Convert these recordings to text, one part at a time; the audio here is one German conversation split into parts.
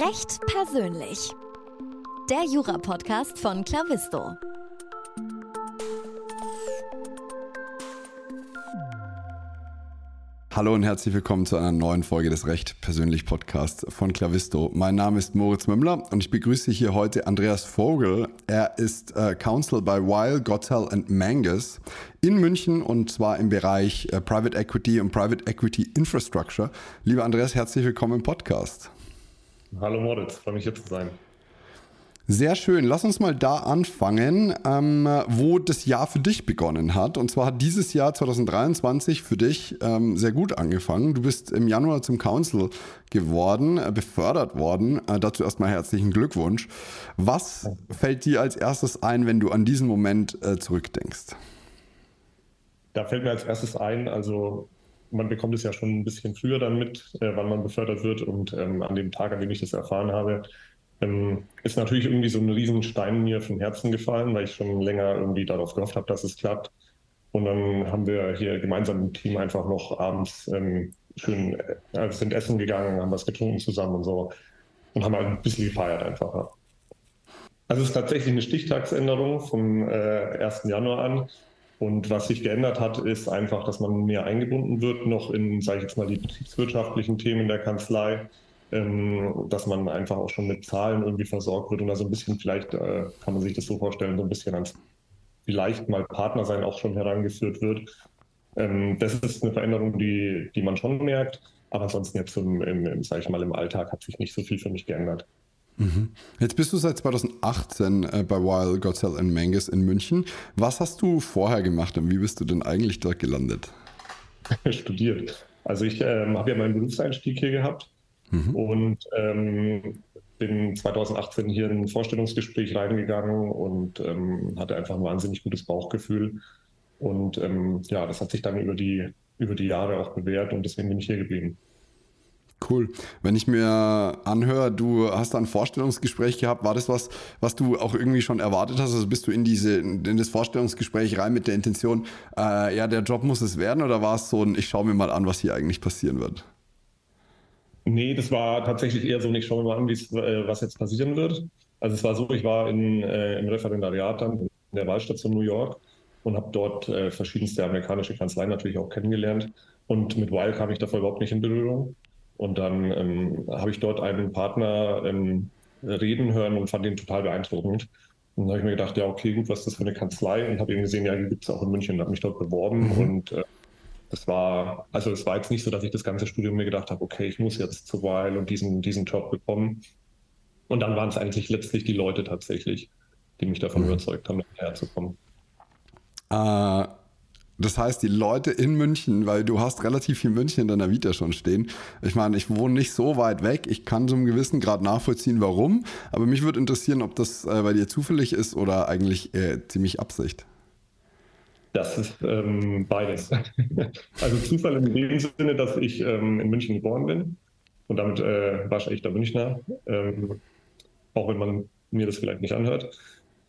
Recht persönlich. Der Jura-Podcast von Clavisto. Hallo und herzlich willkommen zu einer neuen Folge des Recht persönlich Podcasts von Clavisto. Mein Name ist Moritz Mümmler und ich begrüße hier heute Andreas Vogel. Er ist äh, Counsel bei Weil, Gottel and Mangus in München und zwar im Bereich äh, Private Equity und Private Equity Infrastructure. Lieber Andreas, herzlich willkommen im Podcast. Hallo Moritz, freue mich hier zu sein. Sehr schön. Lass uns mal da anfangen, ähm, wo das Jahr für dich begonnen hat. Und zwar hat dieses Jahr 2023 für dich ähm, sehr gut angefangen. Du bist im Januar zum Council geworden, äh, befördert worden. Äh, dazu erstmal herzlichen Glückwunsch. Was fällt dir als erstes ein, wenn du an diesen Moment äh, zurückdenkst? Da fällt mir als erstes ein, also man bekommt es ja schon ein bisschen früher dann mit, äh, wann man befördert wird. Und ähm, an dem Tag, an dem ich das erfahren habe, ähm, ist natürlich irgendwie so ein Riesenstein mir vom Herzen gefallen, weil ich schon länger irgendwie darauf gehofft habe, dass es klappt. Und dann haben wir hier gemeinsam im Team einfach noch abends ähm, schön äh, sind essen gegangen, haben was getrunken zusammen und so und haben halt ein bisschen gefeiert einfach. Ja. Also es ist tatsächlich eine Stichtagsänderung vom äh, 1. Januar an. Und was sich geändert hat, ist einfach, dass man mehr eingebunden wird, noch in, sage ich jetzt mal, die betriebswirtschaftlichen Themen der Kanzlei ähm, dass man einfach auch schon mit Zahlen irgendwie versorgt wird und also ein bisschen vielleicht äh, kann man sich das so vorstellen, so ein bisschen ans vielleicht mal Partner sein auch schon herangeführt wird. Ähm, das ist eine Veränderung, die, die man schon merkt, aber ansonsten jetzt im, im, im sage ich mal, im Alltag hat sich nicht so viel für mich geändert. Mhm. Jetzt bist du seit 2018 äh, bei Wild Gotzel and Mangus in München. Was hast du vorher gemacht und wie bist du denn eigentlich dort gelandet? Studiert. Also ich ähm, habe ja meinen Berufseinstieg hier gehabt Mhm. Und ähm, bin 2018 hier in ein Vorstellungsgespräch reingegangen und ähm, hatte einfach ein wahnsinnig gutes Bauchgefühl. Und ähm, ja, das hat sich dann über die, über die Jahre auch bewährt und deswegen bin ich hier geblieben. Cool. Wenn ich mir anhöre, du hast ein Vorstellungsgespräch gehabt, war das was, was du auch irgendwie schon erwartet hast? Also bist du in diese, in das Vorstellungsgespräch rein mit der Intention, äh, ja, der Job muss es werden, oder war es so ein, ich schaue mir mal an, was hier eigentlich passieren wird? Nee, das war tatsächlich eher so, ich schaue mir mal an, äh, was jetzt passieren wird. Also es war so, ich war in, äh, im Referendariat dann in der Wahlstation New York und habe dort äh, verschiedenste amerikanische Kanzleien natürlich auch kennengelernt. Und mit Weil kam ich davor überhaupt nicht in Berührung. Und dann ähm, habe ich dort einen Partner ähm, reden hören und fand ihn total beeindruckend. Und dann habe ich mir gedacht, ja, okay, gut, was ist das für eine Kanzlei? Und habe eben gesehen, ja, die gibt es auch in München und habe mich dort beworben. Mhm. Und äh, das war, also es war jetzt nicht so, dass ich das ganze Studium mir gedacht habe, okay, ich muss jetzt zu Weil und diesen, diesen Job bekommen. Und dann waren es eigentlich letztlich die Leute tatsächlich, die mich davon mhm. überzeugt haben, herzukommen. Äh, das heißt, die Leute in München, weil du hast relativ viel München in deiner Vita schon stehen. Ich meine, ich wohne nicht so weit weg. Ich kann einem gewissen Grad nachvollziehen, warum. Aber mich würde interessieren, ob das äh, bei dir zufällig ist oder eigentlich äh, ziemlich Absicht. Das ist ähm, beides. also Zufall in dem Sinne, dass ich ähm, in München geboren bin und damit äh, waschechter Münchner, ähm, auch wenn man mir das vielleicht nicht anhört.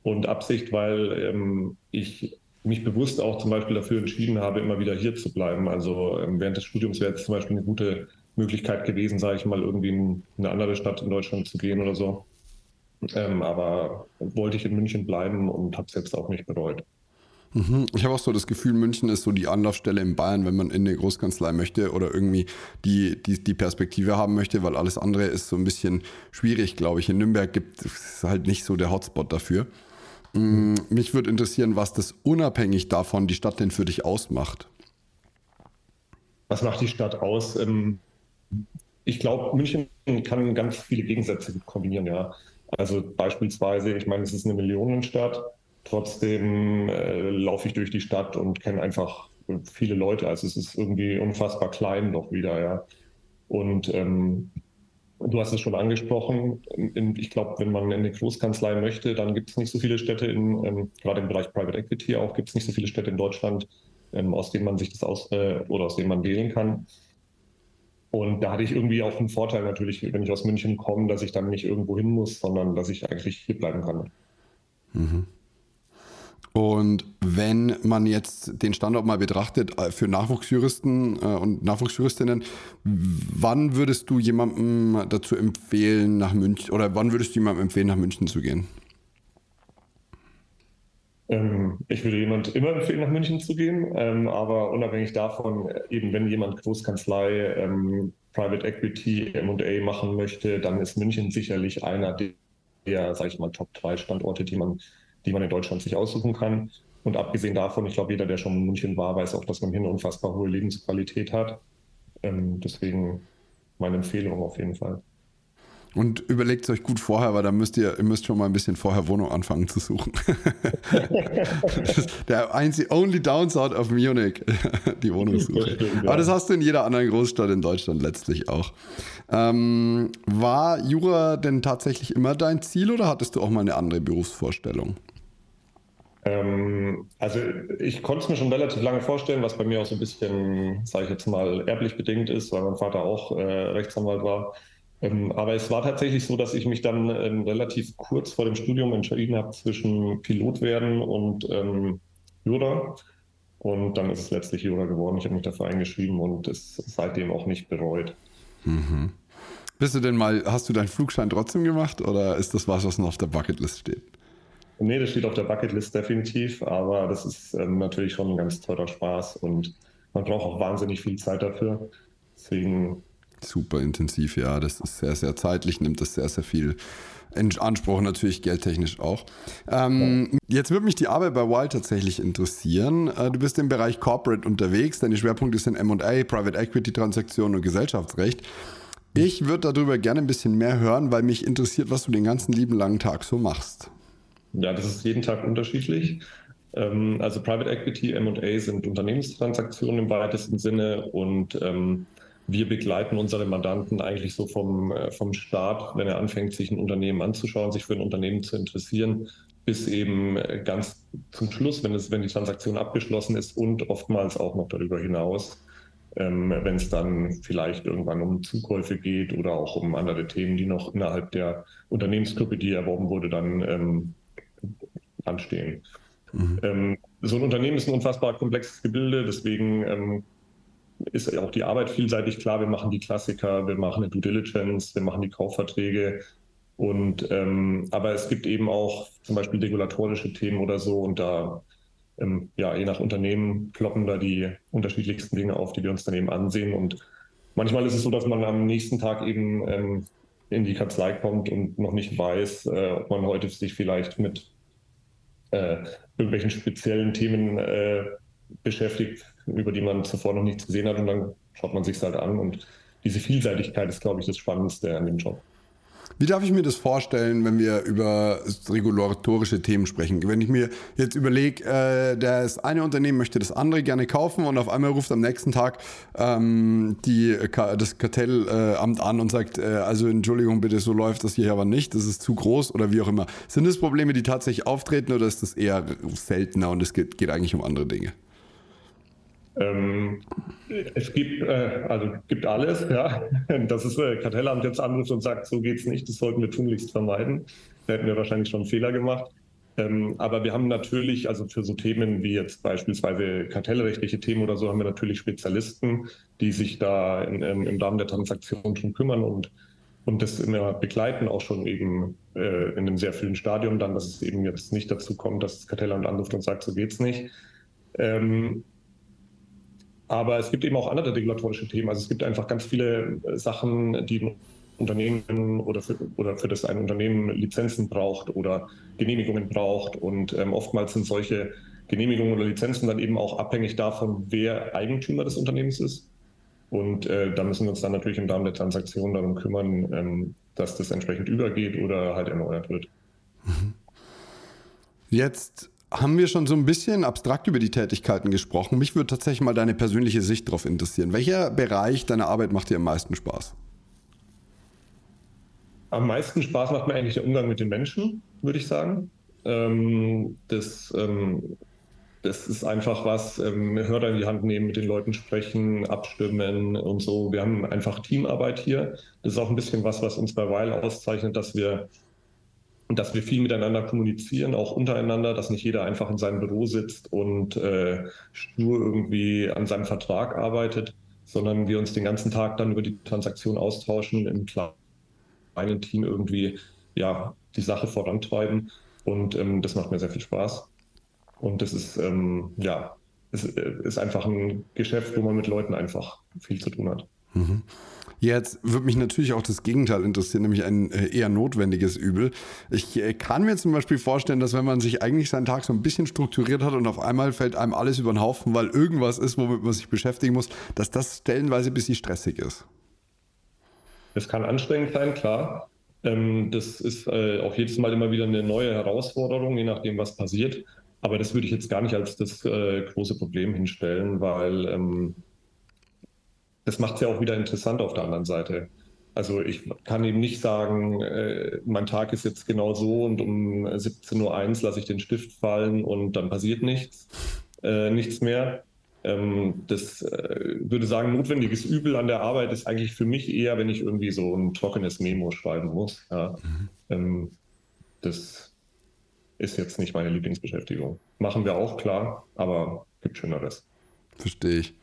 Und Absicht, weil ähm, ich mich bewusst auch zum Beispiel dafür entschieden habe, immer wieder hier zu bleiben. Also ähm, während des Studiums wäre es zum Beispiel eine gute Möglichkeit gewesen, sage ich mal, irgendwie in eine andere Stadt in Deutschland zu gehen oder so. Ähm, aber wollte ich in München bleiben und habe es jetzt auch nicht bereut. Mhm. Ich habe auch so das Gefühl, München ist so die Anlaufstelle in Bayern, wenn man in eine Großkanzlei möchte oder irgendwie die, die, die Perspektive haben möchte, weil alles andere ist so ein bisschen schwierig, glaube ich. In Nürnberg gibt es halt nicht so der Hotspot dafür. Mhm. Mich würde interessieren, was das unabhängig davon die Stadt denn für dich ausmacht. Was macht die Stadt aus? Ähm, ich glaube, München kann ganz viele Gegensätze kombinieren, ja. Also beispielsweise, ich meine, es ist eine Millionenstadt Trotzdem äh, laufe ich durch die Stadt und kenne einfach viele Leute. Also es ist irgendwie unfassbar klein doch wieder, ja. Und ähm, du hast es schon angesprochen. Ich glaube, wenn man in eine Großkanzlei möchte, dann gibt es nicht so viele Städte, in, ähm, gerade im Bereich Private Equity auch, gibt es nicht so viele Städte in Deutschland, ähm, aus denen man sich das aus äh, oder aus denen man wählen kann. Und da hatte ich irgendwie auch einen Vorteil natürlich, wenn ich aus München komme, dass ich dann nicht irgendwo hin muss, sondern dass ich eigentlich hier bleiben kann. Mhm. Und wenn man jetzt den Standort mal betrachtet äh, für Nachwuchsjuristen äh, und Nachwuchsjuristinnen, wann würdest du jemandem dazu empfehlen, nach München oder wann würdest du jemandem empfehlen, nach München zu gehen? Ähm, ich würde jemand immer empfehlen, nach München zu gehen, ähm, aber unabhängig davon, eben wenn jemand Großkanzlei, ähm, Private Equity, M&A machen möchte, dann ist München sicherlich einer der, der sage ich mal, Top 3 Standorte, die man, die man in Deutschland sich aussuchen kann. Und abgesehen davon, ich glaube, jeder, der schon in München war, weiß auch, dass man hier eine unfassbar hohe Lebensqualität hat. deswegen meine Empfehlung auf jeden Fall. Und überlegt es euch gut vorher, weil da müsst ihr, ihr müsst schon mal ein bisschen vorher Wohnung anfangen zu suchen. der einzige, only downside of Munich, die Wohnungssuche. Aber das hast du in jeder anderen Großstadt in Deutschland letztlich auch. Ähm, war Jura denn tatsächlich immer dein Ziel oder hattest du auch mal eine andere Berufsvorstellung? Ähm, also ich konnte es mir schon relativ lange vorstellen, was bei mir auch so ein bisschen, sage ich jetzt mal, erblich bedingt ist, weil mein Vater auch äh, Rechtsanwalt war. Ähm, aber es war tatsächlich so, dass ich mich dann ähm, relativ kurz vor dem Studium entschieden habe zwischen Pilot werden und ähm, Jura. Und dann ist es letztlich Jura geworden. Ich habe mich dafür eingeschrieben und es seitdem auch nicht bereut. Mhm. Bist du denn mal, hast du deinen Flugschein trotzdem gemacht oder ist das was, was noch auf der Bucketlist steht? Nee, das steht auf der Bucketlist definitiv, aber das ist ähm, natürlich schon ein ganz teurer Spaß und man braucht auch wahnsinnig viel Zeit dafür. Deswegen Super intensiv, ja. Das ist sehr, sehr zeitlich, nimmt das sehr, sehr viel in Anspruch, natürlich geldtechnisch auch. Ähm, ja. Jetzt würde mich die Arbeit bei Wild tatsächlich interessieren. Äh, du bist im Bereich Corporate unterwegs, deine Schwerpunkte sind MA, Private Equity Transaktionen und Gesellschaftsrecht. Ich würde darüber gerne ein bisschen mehr hören, weil mich interessiert, was du den ganzen lieben langen Tag so machst. Ja, das ist jeden Tag unterschiedlich. Ähm, also Private Equity, MA sind Unternehmenstransaktionen im weitesten Sinne und ähm, wir begleiten unsere Mandanten eigentlich so vom, äh, vom Start, wenn er anfängt, sich ein Unternehmen anzuschauen, sich für ein Unternehmen zu interessieren, bis eben äh, ganz zum Schluss, wenn, es, wenn die Transaktion abgeschlossen ist und oftmals auch noch darüber hinaus, ähm, wenn es dann vielleicht irgendwann um Zukäufe geht oder auch um andere Themen, die noch innerhalb der Unternehmensgruppe, die erworben wurde, dann ähm, anstehen. Mhm. Ähm, so ein Unternehmen ist ein unfassbar komplexes Gebilde, deswegen ähm, ist auch die Arbeit vielseitig klar. Wir machen die Klassiker, wir machen eine Due Diligence, wir machen die Kaufverträge. Und ähm, aber es gibt eben auch zum Beispiel regulatorische Themen oder so und da ähm, ja je nach Unternehmen ploppen da die unterschiedlichsten Dinge auf, die wir uns dann eben ansehen. Und manchmal ist es so, dass man am nächsten Tag eben ähm, in die Kanzlei kommt und noch nicht weiß, äh, ob man heute sich vielleicht mit äh, irgendwelchen speziellen Themen äh, beschäftigt, über die man zuvor noch nichts gesehen hat und dann schaut man sich halt an und diese Vielseitigkeit ist, glaube ich, das Spannendste an dem Job. Wie darf ich mir das vorstellen, wenn wir über regulatorische Themen sprechen? Wenn ich mir jetzt überlege, äh, das eine Unternehmen möchte das andere gerne kaufen und auf einmal ruft am nächsten Tag ähm, die, das Kartellamt an und sagt, äh, also Entschuldigung bitte, so läuft das hier aber nicht, das ist zu groß oder wie auch immer. Sind das Probleme, die tatsächlich auftreten oder ist das eher seltener und es geht, geht eigentlich um andere Dinge? Ähm, es gibt, äh, also gibt alles, ja. Dass das äh, Kartellamt jetzt anruft und sagt, so geht's nicht, das sollten wir tunlichst vermeiden. Da hätten wir wahrscheinlich schon einen Fehler gemacht. Ähm, aber wir haben natürlich, also für so Themen wie jetzt beispielsweise kartellrechtliche Themen oder so, haben wir natürlich Spezialisten, die sich da in, in, im Rahmen der Transaktion schon kümmern und, und das immer begleiten, auch schon eben äh, in einem sehr frühen Stadium dann, dass es eben jetzt nicht dazu kommt, dass das Kartellamt anruft und sagt, so geht's nicht. Ähm, aber es gibt eben auch andere regulatorische Themen. Also es gibt einfach ganz viele äh, Sachen, die ein Unternehmen oder für, oder für das ein Unternehmen Lizenzen braucht oder Genehmigungen braucht. Und ähm, oftmals sind solche Genehmigungen oder Lizenzen dann eben auch abhängig davon, wer Eigentümer des Unternehmens ist. Und äh, da müssen wir uns dann natürlich im Rahmen der Transaktion darum kümmern, ähm, dass das entsprechend übergeht oder halt erneuert wird. Jetzt haben wir schon so ein bisschen abstrakt über die Tätigkeiten gesprochen. Mich würde tatsächlich mal deine persönliche Sicht darauf interessieren. Welcher Bereich deiner Arbeit macht dir am meisten Spaß? Am meisten Spaß macht mir eigentlich der Umgang mit den Menschen, würde ich sagen. Ähm, das, ähm, das ist einfach was, ähm, Hörer in die Hand nehmen, mit den Leuten sprechen, abstimmen und so. Wir haben einfach Teamarbeit hier. Das ist auch ein bisschen was, was uns bei Weil auszeichnet, dass wir und dass wir viel miteinander kommunizieren, auch untereinander, dass nicht jeder einfach in seinem Büro sitzt und äh, stur irgendwie an seinem Vertrag arbeitet, sondern wir uns den ganzen Tag dann über die Transaktion austauschen, im kleinen Team irgendwie ja, die Sache vorantreiben. Und ähm, das macht mir sehr viel Spaß. Und das ist, ähm, ja, es ist einfach ein Geschäft, wo man mit Leuten einfach viel zu tun hat. Mhm. Jetzt würde mich natürlich auch das Gegenteil interessieren, nämlich ein äh, eher notwendiges Übel. Ich äh, kann mir zum Beispiel vorstellen, dass wenn man sich eigentlich seinen Tag so ein bisschen strukturiert hat und auf einmal fällt einem alles über den Haufen, weil irgendwas ist, womit man sich beschäftigen muss, dass das stellenweise ein bisschen stressig ist. Es kann anstrengend sein, klar. Ähm, das ist äh, auch jedes Mal immer wieder eine neue Herausforderung, je nachdem, was passiert. Aber das würde ich jetzt gar nicht als das große Problem hinstellen, weil ähm, das macht es ja auch wieder interessant auf der anderen Seite. Also ich kann eben nicht sagen, äh, mein Tag ist jetzt genau so und um 17.01 Uhr lasse ich den Stift fallen und dann passiert nichts, äh, nichts mehr. Ähm, das äh, würde sagen, notwendiges Übel an der Arbeit ist eigentlich für mich eher, wenn ich irgendwie so ein trockenes Memo schreiben muss. Ja. Mhm. Ähm, das ist jetzt nicht meine Lieblingsbeschäftigung. Machen wir auch, klar, aber gibt Schöneres. Verstehe ich.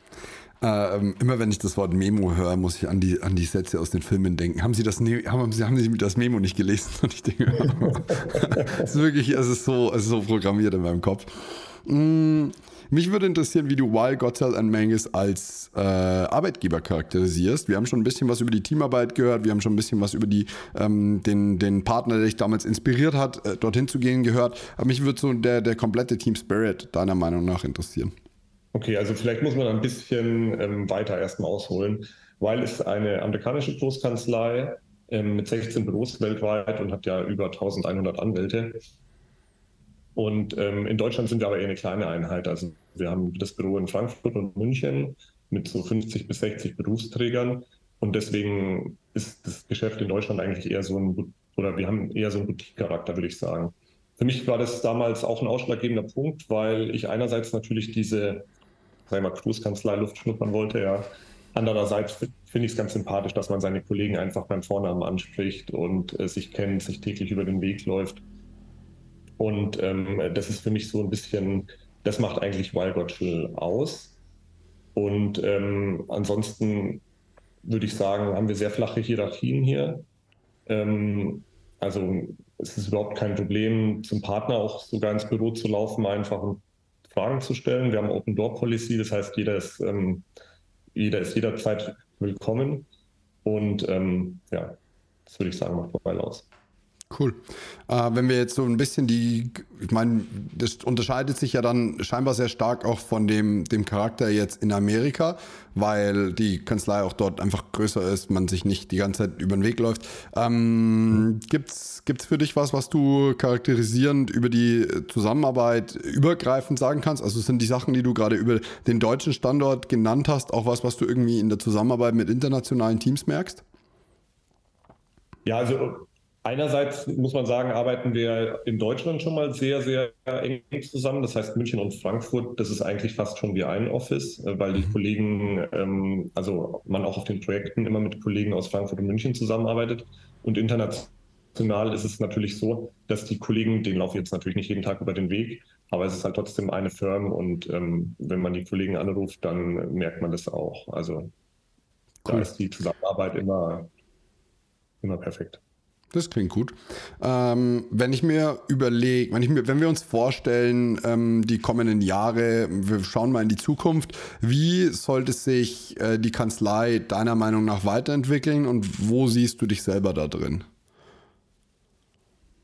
Ähm, immer wenn ich das Wort Memo höre, muss ich an die, an die Sätze aus den Filmen denken. Haben Sie das, haben, Sie, haben Sie das Memo nicht gelesen? Und ich denke, es ist wirklich, es ist so, es ist so programmiert in meinem Kopf. Mm, mich würde interessieren, wie du Wild Gotzel and Mangus als äh, Arbeitgeber charakterisierst. Wir haben schon ein bisschen was über die Teamarbeit gehört, wir haben schon ein bisschen was über die, ähm, den, den Partner, der dich damals inspiriert hat, äh, dorthin zu gehen, gehört. Aber mich würde so der, der komplette Team Spirit deiner Meinung nach interessieren. Okay, also vielleicht muss man ein bisschen ähm, weiter erstmal ausholen, weil es eine amerikanische Großkanzlei ähm, mit 16 Büros weltweit und hat ja über 1100 Anwälte. Und ähm, in Deutschland sind wir aber eher eine kleine Einheit. Also wir haben das Büro in Frankfurt und München mit so 50 bis 60 Berufsträgern. Und deswegen ist das Geschäft in Deutschland eigentlich eher so ein, oder wir haben eher so einen Boutique-Charakter, würde ich sagen. Für mich war das damals auch ein ausschlaggebender Punkt, weil ich einerseits natürlich diese sag mal, Cruise-Kanzlei Luft schnuppern wollte, ja. Andererseits finde ich es ganz sympathisch, dass man seine Kollegen einfach beim Vornamen anspricht und äh, sich kennt, sich täglich über den Weg läuft. Und ähm, das ist für mich so ein bisschen, das macht eigentlich Wildgotschel aus. Und ähm, ansonsten würde ich sagen, haben wir sehr flache Hierarchien hier. Ähm, also es ist überhaupt kein Problem, zum Partner auch sogar ins Büro zu laufen, einfach und Fragen zu stellen. Wir haben Open Door Policy, das heißt, jeder ist, ähm, jeder ist jederzeit willkommen. Und ähm, ja, das würde ich sagen, macht Mobile aus. Cool. Äh, wenn wir jetzt so ein bisschen die, ich meine, das unterscheidet sich ja dann scheinbar sehr stark auch von dem, dem Charakter jetzt in Amerika, weil die Kanzlei auch dort einfach größer ist, man sich nicht die ganze Zeit über den Weg läuft. Ähm, gibt's, gibt's für dich was, was du charakterisierend über die Zusammenarbeit übergreifend sagen kannst? Also sind die Sachen, die du gerade über den deutschen Standort genannt hast, auch was, was du irgendwie in der Zusammenarbeit mit internationalen Teams merkst? Ja, also Einerseits muss man sagen, arbeiten wir in Deutschland schon mal sehr, sehr eng zusammen. Das heißt, München und Frankfurt, das ist eigentlich fast schon wie ein Office, äh, weil die mhm. Kollegen, ähm, also man auch auf den Projekten immer mit Kollegen aus Frankfurt und München zusammenarbeitet. Und international ist es natürlich so, dass die Kollegen, denen laufen jetzt natürlich nicht jeden Tag über den Weg, aber es ist halt trotzdem eine Firma und ähm, wenn man die Kollegen anruft, dann merkt man das auch. Also cool. da ist die Zusammenarbeit immer, immer perfekt. Das klingt gut. Ähm, wenn ich mir überlege, wenn, wenn wir uns vorstellen, ähm, die kommenden Jahre, wir schauen mal in die Zukunft, wie sollte sich äh, die Kanzlei deiner Meinung nach weiterentwickeln und wo siehst du dich selber da drin?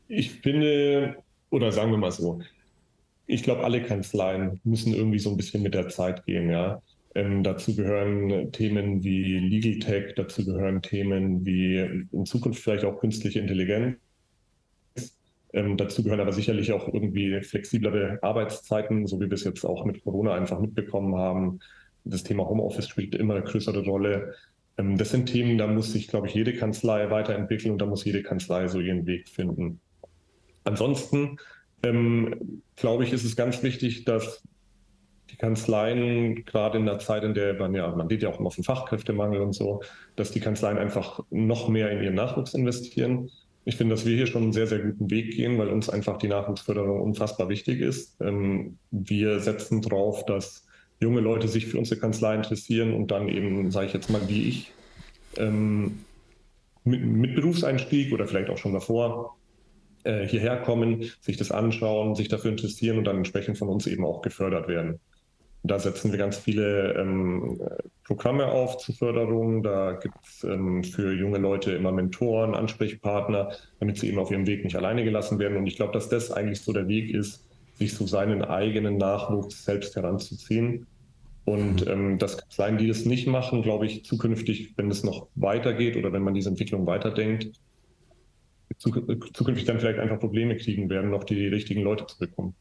Ich finde, oder sagen wir mal so, ich glaube, alle Kanzleien müssen irgendwie so ein bisschen mit der Zeit gehen, ja. Ähm, dazu gehören Themen wie Legal Tech, dazu gehören Themen wie in Zukunft vielleicht auch künstliche Intelligenz. Ähm, dazu gehören aber sicherlich auch irgendwie flexiblere Arbeitszeiten, so wie wir es jetzt auch mit Corona einfach mitbekommen haben. Das Thema Homeoffice spielt immer eine größere Rolle. Ähm, das sind Themen, da muss sich, glaube ich, jede Kanzlei weiterentwickeln und da muss jede Kanzlei so ihren Weg finden. Ansonsten, ähm, glaube ich, ist es ganz wichtig, dass Kanzleien, gerade in der Zeit, in der man ja, man geht ja auch immer auf den Fachkräftemangel und so, dass die Kanzleien einfach noch mehr in ihren Nachwuchs investieren. ich finde, dass wir hier schon einen sehr, sehr guten Weg gehen, weil uns einfach die Nachwuchsförderung unfassbar wichtig ist. Ähm, wir setzen drauf, dass junge Leute sich für unsere Kanzlei interessieren und dann eben, sage ich jetzt mal, wie ich, ähm, mit, mit, Berufseinstieg oder vielleicht auch schon davor äh, hierher kommen, sich das anschauen, sich dafür interessieren und dann entsprechend von uns eben auch gefördert werden. Da setzen wir ganz viele ähm, Programme auf zur Förderung. Da gibt es ähm, für junge Leute immer Mentoren, Ansprechpartner, damit sie eben auf ihrem Weg nicht alleine gelassen werden. Und ich glaube, dass das eigentlich so der Weg ist, sich so seinen eigenen Nachwuchs selbst heranzuziehen. Und mhm. ähm, das Kanzleien, die das nicht machen, glaube ich, zukünftig, wenn es noch weitergeht oder wenn man diese Entwicklung weiterdenkt, zukünftig dann vielleicht einfach Probleme kriegen werden, noch die richtigen Leute zu bekommen.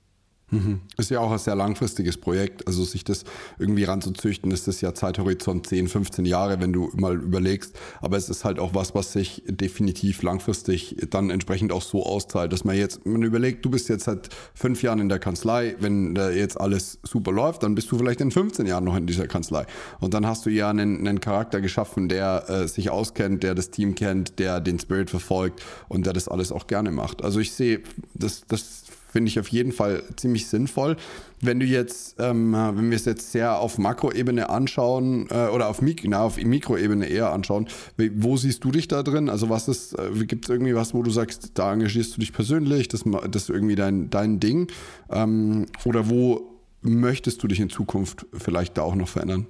Mhm. Ist ja auch ein sehr langfristiges Projekt. Also sich das irgendwie ranzuzüchten, ist das ja Zeithorizont 10, 15 Jahre, wenn du mal überlegst. Aber es ist halt auch was, was sich definitiv langfristig dann entsprechend auch so auszahlt, dass man jetzt, man überlegt, du bist jetzt seit fünf Jahren in der Kanzlei, wenn da jetzt alles super läuft, dann bist du vielleicht in 15 Jahren noch in dieser Kanzlei. Und dann hast du ja einen, einen Charakter geschaffen, der äh, sich auskennt, der das Team kennt, der den Spirit verfolgt und der das alles auch gerne macht. Also ich sehe, das, das finde ich auf jeden Fall ziemlich sinnvoll. Wenn du jetzt, ähm, wenn wir es jetzt sehr auf Makroebene anschauen äh, oder auf, Mik na, auf Mikroebene eher anschauen, wo siehst du dich da drin? Also was ist, äh, gibt es irgendwie was, wo du sagst, da engagierst du dich persönlich, das, das ist irgendwie dein, dein Ding? Ähm, oder wo möchtest du dich in Zukunft vielleicht da auch noch verändern?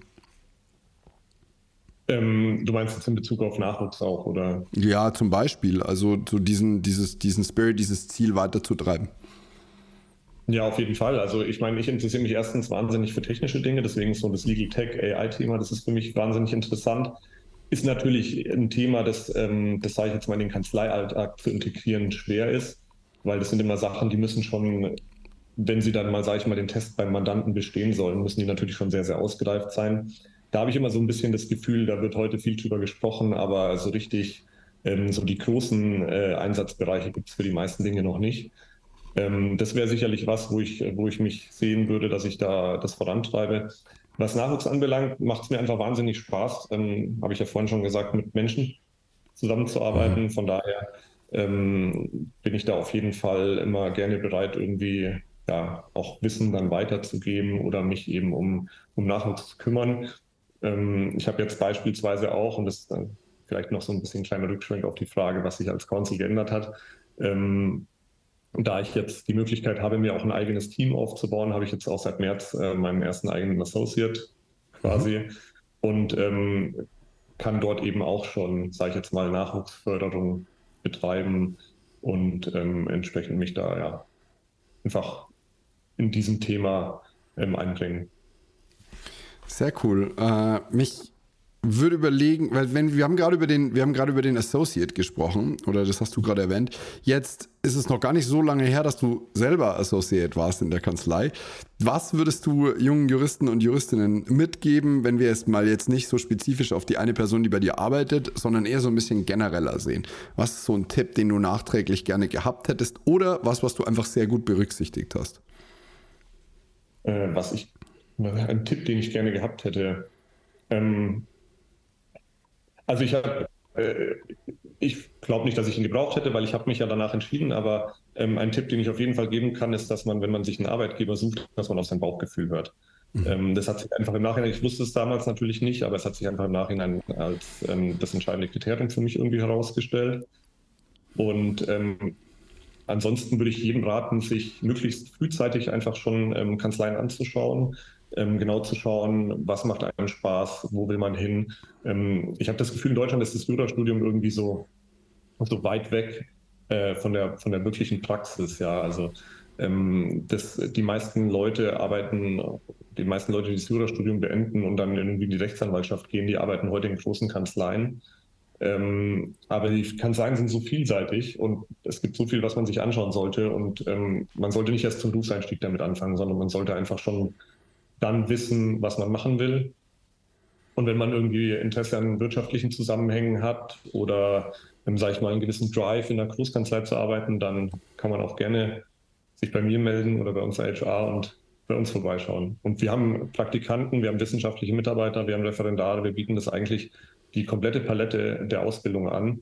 Ähm, du meinst jetzt in Bezug auf Nachwuchs auch, oder? Ja, zum Beispiel. Also so diesen, dieses, diesen Spirit, dieses Ziel weiterzutreiben. Ja, auf jeden Fall. Also ich meine, ich interessiere mich erstens wahnsinnig für technische Dinge, deswegen so das Legal Tech AI-Thema, das ist für mich wahnsinnig interessant. Ist natürlich ein Thema, das, ähm, das sage ich jetzt mal, in den Kanzleialltag zu integrieren schwer ist, weil das sind immer Sachen, die müssen schon, wenn sie dann mal, sage ich mal, den Test beim Mandanten bestehen sollen, müssen die natürlich schon sehr, sehr ausgereift sein. Da habe ich immer so ein bisschen das Gefühl, da wird heute viel drüber gesprochen, aber so richtig ähm, so die großen äh, Einsatzbereiche gibt es für die meisten Dinge noch nicht. Ähm, das wäre sicherlich was, wo ich, wo ich mich sehen würde, dass ich da das vorantreibe. Was Nachwuchs anbelangt, macht es mir einfach wahnsinnig Spaß. Ähm, Habe ich ja vorhin schon gesagt, mit Menschen zusammenzuarbeiten. Mhm. Von daher ähm, bin ich da auf jeden Fall immer gerne bereit, irgendwie ja, auch Wissen dann weiterzugeben oder mich eben um, um Nachwuchs zu kümmern. Ähm, ich habe jetzt beispielsweise auch, und das ist dann vielleicht noch so ein bisschen ein kleiner Rückschwenk auf die Frage, was sich als Council geändert hat, ähm, und da ich jetzt die Möglichkeit habe, mir auch ein eigenes Team aufzubauen, habe ich jetzt auch seit März äh, meinen ersten eigenen Associate quasi mhm. und ähm, kann dort eben auch schon, sage ich jetzt mal, Nachwuchsförderung betreiben und ähm, entsprechend mich da ja einfach in diesem Thema ähm, einbringen. Sehr cool. Äh, mich würde überlegen, weil wenn wir haben gerade über den, wir haben gerade über den Associate gesprochen, oder das hast du gerade erwähnt. Jetzt ist es noch gar nicht so lange her, dass du selber Associate warst in der Kanzlei. Was würdest du jungen Juristen und Juristinnen mitgeben, wenn wir es mal jetzt nicht so spezifisch auf die eine Person, die bei dir arbeitet, sondern eher so ein bisschen genereller sehen? Was ist so ein Tipp, den du nachträglich gerne gehabt hättest oder was, was du einfach sehr gut berücksichtigt hast? Äh, was ich, ein Tipp, den ich gerne gehabt hätte. Ähm, also ich habe, äh, ich glaube nicht, dass ich ihn gebraucht hätte, weil ich habe mich ja danach entschieden. Aber ähm, ein Tipp, den ich auf jeden Fall geben kann, ist, dass man, wenn man sich einen Arbeitgeber sucht, dass man auf sein Bauchgefühl hört. Mhm. Ähm, das hat sich einfach im Nachhinein, ich wusste es damals natürlich nicht, aber es hat sich einfach im Nachhinein als ähm, das entscheidende Kriterium für mich irgendwie herausgestellt. Und ähm, ansonsten würde ich jedem raten, sich möglichst frühzeitig einfach schon ähm, Kanzleien anzuschauen, ähm, genau zu schauen, was macht einem Spaß, wo will man hin. Ähm, ich habe das Gefühl, in Deutschland ist das Jurastudium irgendwie so, so weit weg äh, von, der, von der wirklichen Praxis. Ja, also ähm, das, die meisten Leute arbeiten, die meisten Leute, die das Jurastudium beenden und dann irgendwie in die Rechtsanwaltschaft gehen, die arbeiten heute in großen Kanzleien. Ähm, aber die Kanzleien sind so vielseitig und es gibt so viel, was man sich anschauen sollte. Und ähm, man sollte nicht erst zum Berufseinstieg damit anfangen, sondern man sollte einfach schon dann wissen, was man machen will. Und wenn man irgendwie Interesse an wirtschaftlichen Zusammenhängen hat oder, ähm, sage ich mal, einen gewissen Drive in der Großkanzlei zu arbeiten, dann kann man auch gerne sich bei mir melden oder bei unserer HR und bei uns vorbeischauen. Und wir haben Praktikanten, wir haben wissenschaftliche Mitarbeiter, wir haben Referendare, wir bieten das eigentlich die komplette Palette der Ausbildung an.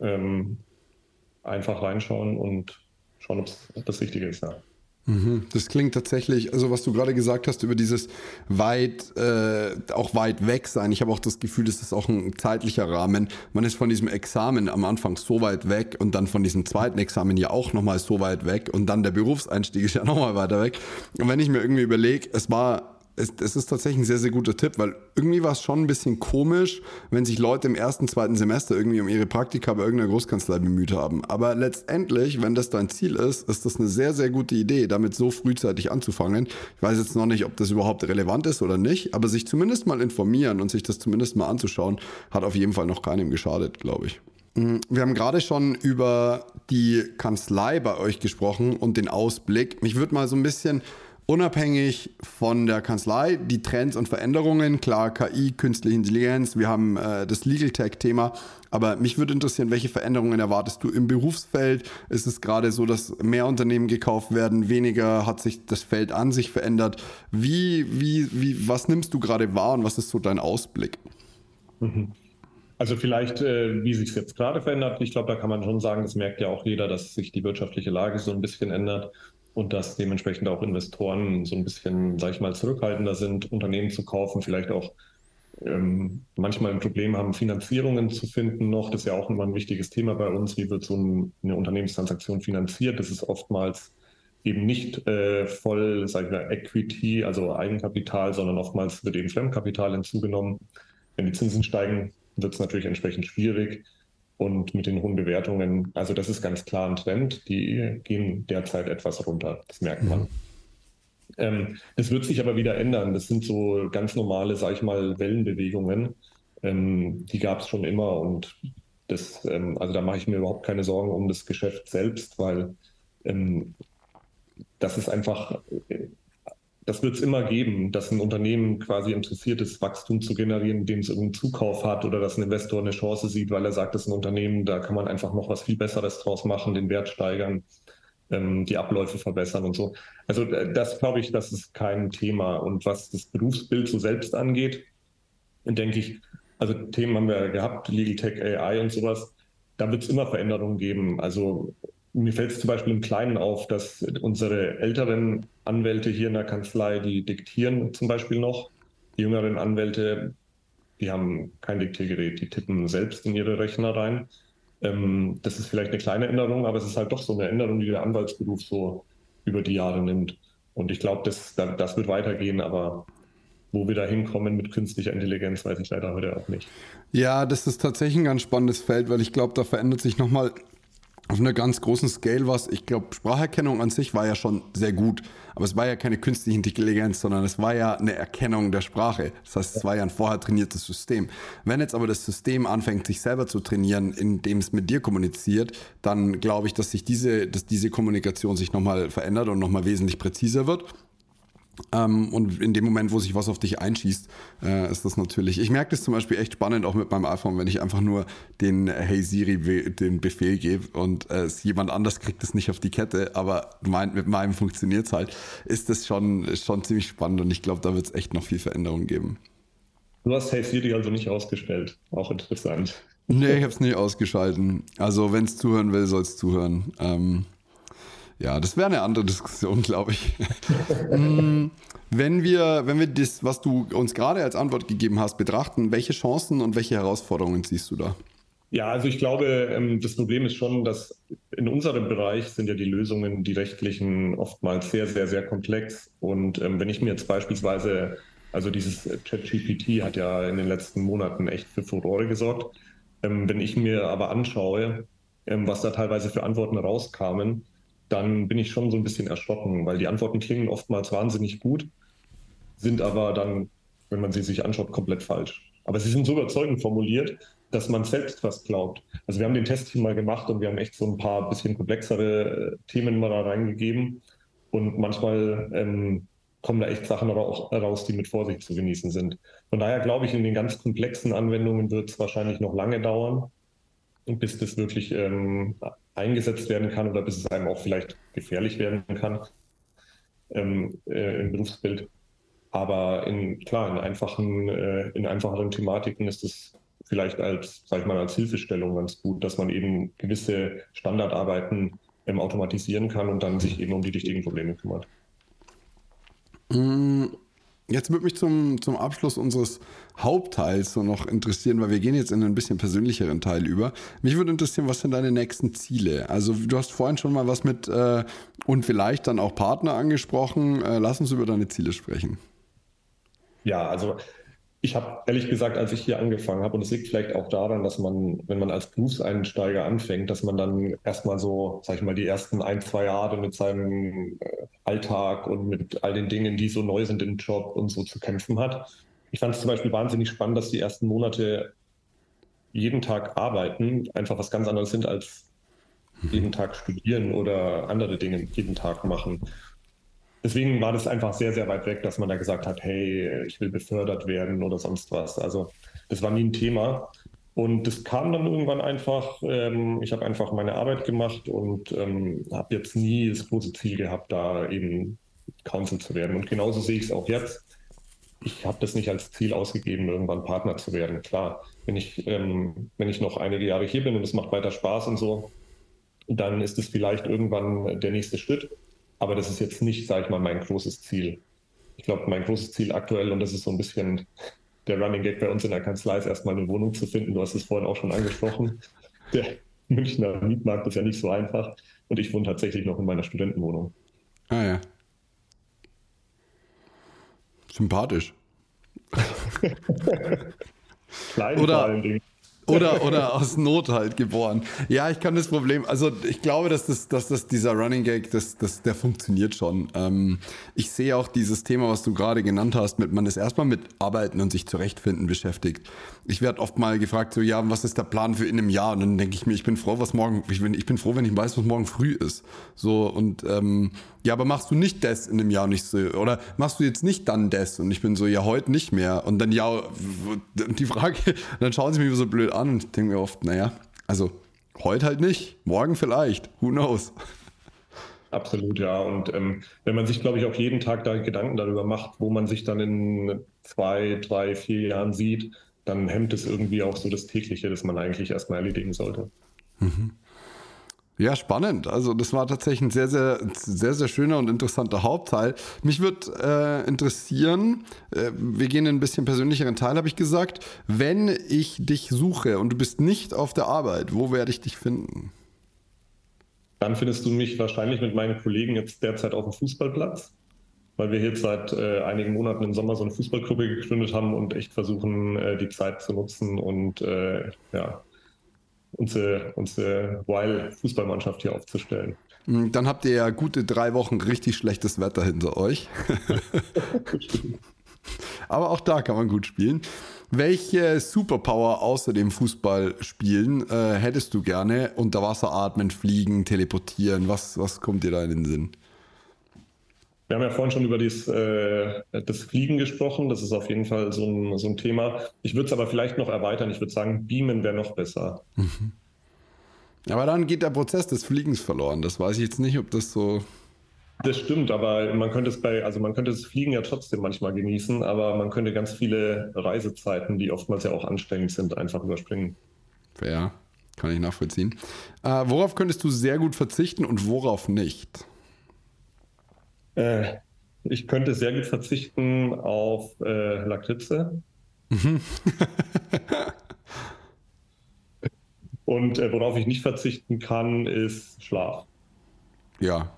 Ähm, einfach reinschauen und schauen, ob es das Richtige ist. Ja. Mhm. Das klingt tatsächlich, also was du gerade gesagt hast über dieses weit, äh, auch weit weg sein. Ich habe auch das Gefühl, das ist auch ein zeitlicher Rahmen. Man ist von diesem Examen am Anfang so weit weg und dann von diesem zweiten Examen ja auch nochmal so weit weg und dann der Berufseinstieg ist ja nochmal weiter weg. Und wenn ich mir irgendwie überlege, es war es, es, ist tatsächlich ein sehr, sehr guter Tipp, weil irgendwie war es schon ein bisschen komisch, wenn sich Leute im ersten, zweiten Semester irgendwie um ihre Praktika bei irgendeiner Großkanzlei bemüht haben. Aber letztendlich, wenn das dein Ziel ist, ist das eine sehr, sehr gute Idee, damit so frühzeitig anzufangen. Ich weiß jetzt noch nicht, ob das überhaupt relevant ist oder nicht, aber sich zumindest mal informieren und sich das zumindest mal anzuschauen, hat auf jeden Fall noch keinem geschadet, glaube ich. Mm, wir haben gerade schon über die Kanzlei bei euch gesprochen und den Ausblick. Mich würde mal so ein bisschen unabhängig von der Kanzlei, die Trends und Veränderungen, klar, KI, künstliche Intelligenz, wir haben äh, das Legal Tech-Thema, aber mich würde interessieren, welche Veränderungen erwartest du im Berufsfeld? Ist es gerade so, dass mehr Unternehmen gekauft werden, weniger hat sich das Feld an sich verändert? Wie, wie, wie, was nimmst du gerade wahr und was ist so dein Ausblick? Mhm. Also vielleicht, äh, wie sich es jetzt gerade verändert, ich glaube, da kann man schon sagen, das merkt ja auch jeder, dass sich die wirtschaftliche Lage so ein bisschen ändert und dass dementsprechend auch Investoren so ein bisschen, sag ich mal, zurückhaltender sind, Unternehmen zu kaufen, vielleicht auch ähm, manchmal ein Problem haben, Finanzierungen zu finden noch. Das ist ja auch immer ein wichtiges Thema bei uns. Wie wird so ein, eine Unternehmenstransaktion finanziert? Das ist oftmals eben nicht äh, voll, sag ich mal, Equity, also Eigenkapital, sondern oftmals wird eben Fremdkapital hinzugenommen. Wenn die Zinsen steigen, wird es natürlich entsprechend schwierig und mit den hohen Bewertungen, also das ist ganz klar ein Trend, die gehen derzeit etwas runter, das merkt man. Mhm. Ähm, das wird sich aber wieder ändern. Das sind so ganz normale, sag ich mal, Wellenbewegungen. Ähm, die gab es schon immer und das, ähm, also da mache ich mir überhaupt keine Sorgen um das Geschäft selbst, weil ähm, das ist einfach das wird es immer geben, dass ein Unternehmen quasi interessiert ist, Wachstum zu generieren, indem es irgendeinen Zukauf hat oder dass ein Investor eine Chance sieht, weil er sagt, das ist ein Unternehmen, da kann man einfach noch was viel Besseres draus machen, den Wert steigern, ähm, die Abläufe verbessern und so. Also äh, das glaube ich, das ist kein Thema. Und was das Berufsbild so selbst angeht, denke ich, also Themen haben wir gehabt, Legal Tech, AI und sowas, da wird es immer Veränderungen geben. Also mir fällt es zum Beispiel im Kleinen auf, dass unsere älteren Anwälte hier in der Kanzlei, die diktieren zum Beispiel noch. Die jüngeren Anwälte, die haben kein Diktiergerät, die tippen selbst in ihre Rechner rein. Ähm, das ist vielleicht eine kleine Änderung, aber es ist halt doch so eine Änderung, die der Anwaltsberuf so über die Jahre nimmt. Und ich glaube, das, das wird weitergehen, aber wo wir da hinkommen mit künstlicher Intelligenz, weiß ich leider heute auch nicht. Ja, das ist tatsächlich ein ganz spannendes Feld, weil ich glaube, da verändert sich nochmal auf einer ganz großen Scale was. Ich glaube, Spracherkennung an sich war ja schon sehr gut, aber es war ja keine künstliche Intelligenz, sondern es war ja eine Erkennung der Sprache. Das heißt, es war ja ein vorher trainiertes System. Wenn jetzt aber das System anfängt, sich selber zu trainieren, indem es mit dir kommuniziert, dann glaube ich, dass sich diese, dass diese Kommunikation sich nochmal verändert und nochmal wesentlich präziser wird. Ähm, und in dem Moment, wo sich was auf dich einschießt, äh, ist das natürlich. Ich merke das zum Beispiel echt spannend auch mit meinem iPhone, wenn ich einfach nur den Hey Siri den Befehl gebe und äh, jemand anders kriegt es nicht auf die Kette, aber mein, mit meinem funktioniert es halt, ist das schon, schon ziemlich spannend und ich glaube, da wird es echt noch viel Veränderung geben. Du hast Hey Siri also nicht ausgestellt. Auch interessant. Nee, ich habe es nicht ausgeschalten. Also, wenn es zuhören will, soll es zuhören. Ähm, ja, das wäre eine andere Diskussion, glaube ich. Mm, wenn wir, wenn wir das, was du uns gerade als Antwort gegeben hast, betrachten, welche Chancen und welche Herausforderungen siehst du da? Ja, also ich glaube, ähm, das Problem ist schon, dass in unserem Bereich sind ja die Lösungen, die rechtlichen, oftmals sehr, sehr, sehr komplex. Und ähm, wenn ich mir jetzt beispielsweise, also dieses ChatGPT hat ja in den letzten Monaten echt für Furore gesorgt. Ähm, wenn ich mir aber anschaue, was da teilweise für Antworten rauskamen, dann bin ich schon so ein bisschen erschrocken, weil die Antworten klingen oftmals wahnsinnig gut, sind aber dann, wenn man sie sich anschaut, komplett falsch. Aber sie sind so überzeugend formuliert, dass man selbst was glaubt. Also wir haben den Test hier mal gemacht und wir haben echt so ein paar bisschen komplexere äh, Themen mal da reingegeben. Und manchmal ähm, kommen da echt Sachen raus, die mit Vorsicht zu genießen sind. Von daher glaube ich, in den ganz komplexen Anwendungen wird es wahrscheinlich noch lange dauern, bis das wirklich ähm, eingesetzt werden kann oder bis es einem auch vielleicht gefährlich werden kann ähm, äh, im Berufsbild. Aber in, klar, in einfachen, äh, in einfacheren Thematiken ist es vielleicht als, sag ich mal, als Hilfestellung ganz gut, dass man eben gewisse Standardarbeiten ähm, automatisieren kann und dann sich eben um die wichtigen Probleme kümmert. Jetzt würde mich zum, zum Abschluss unseres Hauptteils so noch interessieren, weil wir gehen jetzt in einen bisschen persönlicheren Teil über. Mich würde interessieren, was sind deine nächsten Ziele? Also du hast vorhin schon mal was mit äh, und vielleicht dann auch Partner angesprochen. Äh, lass uns über deine Ziele sprechen. Ja, also ich habe ehrlich gesagt, als ich hier angefangen habe, und es liegt vielleicht auch daran, dass man, wenn man als Berufseinsteiger anfängt, dass man dann erstmal so, sag ich mal, die ersten ein, zwei Jahre mit seinem äh, Alltag und mit all den Dingen, die so neu sind im Job und so zu kämpfen hat. Ich fand es zum Beispiel wahnsinnig spannend, dass die ersten Monate jeden Tag arbeiten einfach was ganz anderes sind als jeden Tag studieren oder andere Dinge jeden Tag machen. Deswegen war das einfach sehr, sehr weit weg, dass man da gesagt hat, hey, ich will befördert werden oder sonst was. Also das war nie ein Thema. Und das kam dann irgendwann einfach. Ähm, ich habe einfach meine Arbeit gemacht und ähm, habe jetzt nie das große Ziel gehabt, da eben Counsel zu werden. Und genauso sehe ich es auch jetzt. Ich habe das nicht als Ziel ausgegeben, irgendwann Partner zu werden. Klar, wenn ich, ähm, wenn ich noch einige Jahre hier bin und es macht weiter Spaß und so, dann ist es vielleicht irgendwann der nächste Schritt. Aber das ist jetzt nicht, sage ich mal, mein großes Ziel. Ich glaube, mein großes Ziel aktuell, und das ist so ein bisschen der Running Gag bei uns in der Kanzlei, ist erstmal eine Wohnung zu finden. Du hast es vorhin auch schon angesprochen. Der Münchner Mietmarkt ist ja nicht so einfach. Und ich wohne tatsächlich noch in meiner Studentenwohnung. Ah ja. Sympathisch. Klein Oder, vor allen Dingen. Oder, oder aus Not halt geboren. Ja, ich kann das Problem, also ich glaube, dass das, dass das dieser Running Gag, das, das, der funktioniert schon. Ähm, ich sehe auch dieses Thema, was du gerade genannt hast, mit man ist erstmal mit Arbeiten und sich zurechtfinden beschäftigt. Ich werde oft mal gefragt, so, ja, was ist der Plan für in einem Jahr? Und dann denke ich mir, ich bin froh, was morgen, ich bin, ich bin froh, wenn ich weiß, was morgen früh ist. So, und ähm, ja, aber machst du nicht das in einem Jahr nicht so? Oder machst du jetzt nicht dann das? Und ich bin so, ja, heute nicht mehr. Und dann, ja, die Frage, dann schauen sie mich so blöd an und denke mir oft, naja, also heute halt nicht, morgen vielleicht, who knows? Absolut, ja. Und ähm, wenn man sich, glaube ich, auch jeden Tag da Gedanken darüber macht, wo man sich dann in zwei, drei, vier Jahren sieht, dann hemmt es irgendwie auch so das tägliche, das man eigentlich erstmal erledigen sollte. Mhm. Ja, spannend. Also das war tatsächlich ein sehr, sehr, sehr, sehr schöner und interessanter Hauptteil. Mich würde äh, interessieren, äh, wir gehen in ein bisschen persönlicheren Teil, habe ich gesagt. Wenn ich dich suche und du bist nicht auf der Arbeit, wo werde ich dich finden? Dann findest du mich wahrscheinlich mit meinen Kollegen jetzt derzeit auf dem Fußballplatz, weil wir jetzt seit äh, einigen Monaten im Sommer so eine Fußballgruppe gegründet haben und echt versuchen, äh, die Zeit zu nutzen und äh, ja, unsere, unsere Wild-Fußballmannschaft hier aufzustellen. Hm, Dann habt ihr ja gute drei Wochen richtig schlechtes Wetter hinter euch. Aber auch da kann man gut spielen. Welche Superpower außer dem Fußballspielen äh, hättest du gerne? Unter Wasser atmen, fliegen, teleportieren. Was, was kommt dir da in den Sinn? Wir haben ja vorhin schon über dies, äh, das Fliegen gesprochen. Das ist auf jeden Fall so ein, so ein Thema. Ich würde es aber vielleicht noch erweitern. Ich würde sagen, Beamen wäre noch besser. Aber dann geht der Prozess des Fliegens verloren. Das weiß ich jetzt nicht, ob das so. Das stimmt, aber man könnte es bei, also man könnte das Fliegen ja trotzdem manchmal genießen, aber man könnte ganz viele Reisezeiten, die oftmals ja auch anstrengend sind, einfach überspringen. Ja, kann ich nachvollziehen. Äh, worauf könntest du sehr gut verzichten und worauf nicht? Äh, ich könnte sehr gut verzichten auf äh, Lakritze. Und äh, worauf ich nicht verzichten kann, ist Schlaf. Ja,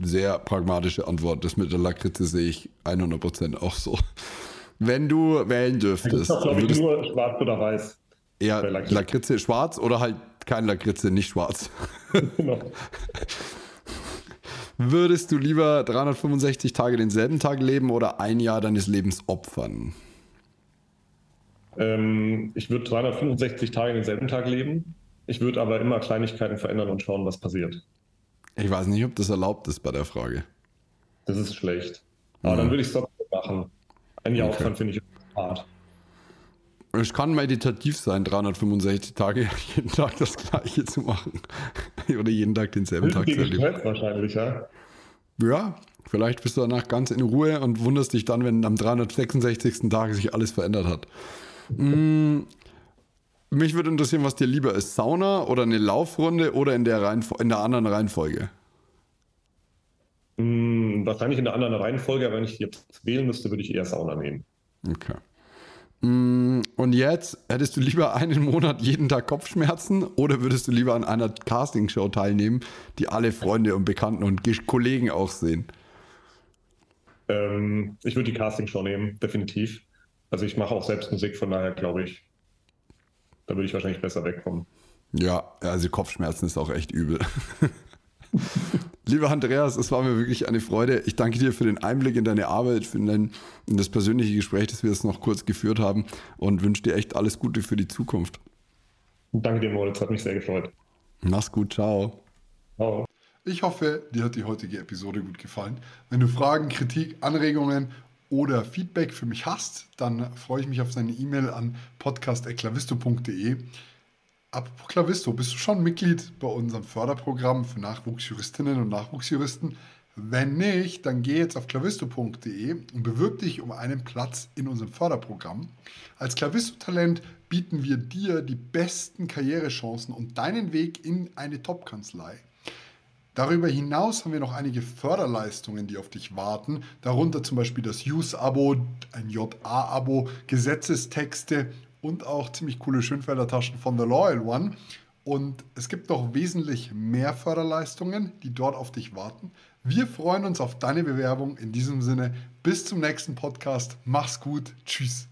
sehr pragmatische Antwort. Das mit der Lakritze sehe ich 100% auch so. Wenn du wählen Das dürftest, doch, glaube ich, nur schwarz oder weiß. bei Lakritze. Lakritze schwarz oder halt kein Lakritze, nicht schwarz. Genau. Würdest du lieber 365 Tage denselben Tag leben oder ein Jahr deines Lebens opfern? ähm, ich würde 365 Tage denselben Tag leben. Ich würde aber immer Kleinigkeiten verändern und schauen, was passiert. Ich weiß nicht, ob das erlaubt ist bei der Frage. Das ist schlecht. Aber Mhm. dann würde ich es trotzdem machen. Ein Jahr Okay. Aufwand finde ich hart. Es kann meditativ sein, 365 Tage jeden Tag das Gleiche zu machen. Oder jeden Tag denselben Tag zu erleben. Wahrscheinlich, ja. Ja, vielleicht bist du danach ganz in Ruhe und wunderst dich dann, wenn am 366. Tag sich alles verändert hat. Mm, mich würde interessieren, was dir lieber ist: Sauna oder eine Laufrunde oder in der, Reihenfo in der anderen Reihenfolge? Hm, wahrscheinlich in der anderen Reihenfolge, aber wenn ich jetzt wählen müsste, würde ich eher Sauna nehmen. Okay. Mm, und jetzt, hättest du lieber einen Monat jeden Tag Kopfschmerzen oder würdest du lieber an einer Castingshow teilnehmen, die alle Freunde und Bekannten und Kollegen auch sehen? Ähm, ich würde die Castingshow nehmen, definitiv. Also ich mache auch selbst Musik, von daher glaube ich, da würde ich wahrscheinlich besser wegkommen. Ja, also Kopfschmerzen ist auch echt übel. Lieber Andreas, es war mir wirklich eine Freude. Ich danke dir für den Einblick in deine Arbeit, für dein, in das persönliche Gespräch, das wir jetzt noch kurz geführt haben und wünsche dir echt alles Gute für die Zukunft. Danke dir, Moritz, hat mich sehr gefreut. Mach's gut, ciao. Ciao. Ich hoffe, dir hat die heutige Episode gut gefallen. Wenn du Fragen, Kritik, Anregungen oder Feedback für mich hast, dann freue ich mich auf deine E-Mail an podcast.eklavisto.de. Apropos Klavisto, bist du schon Mitglied bei unserem Förderprogramm für Nachwuchsjuristinnen und Nachwuchsjuristen? Wenn nicht, dann geh jetzt auf klavisto.de und bewirb dich um einen Platz in unserem Förderprogramm. Als Klavisto-Talent bieten wir dir die besten Karrierechancen und deinen Weg in eine Top-Kanzlei. Darüber hinaus haben wir noch einige Förderleistungen, die auf dich warten, darunter zum Beispiel das Use-Abo, ein JA-Abo, Gesetzestexte und auch ziemlich coole Schönfelder Taschen von The Loyal One. Und es gibt noch wesentlich mehr Förderleistungen, die dort auf dich warten. Wir freuen uns auf deine Bewerbung. In diesem Sinne, bis zum nächsten Podcast. Mach's gut. Tschüss.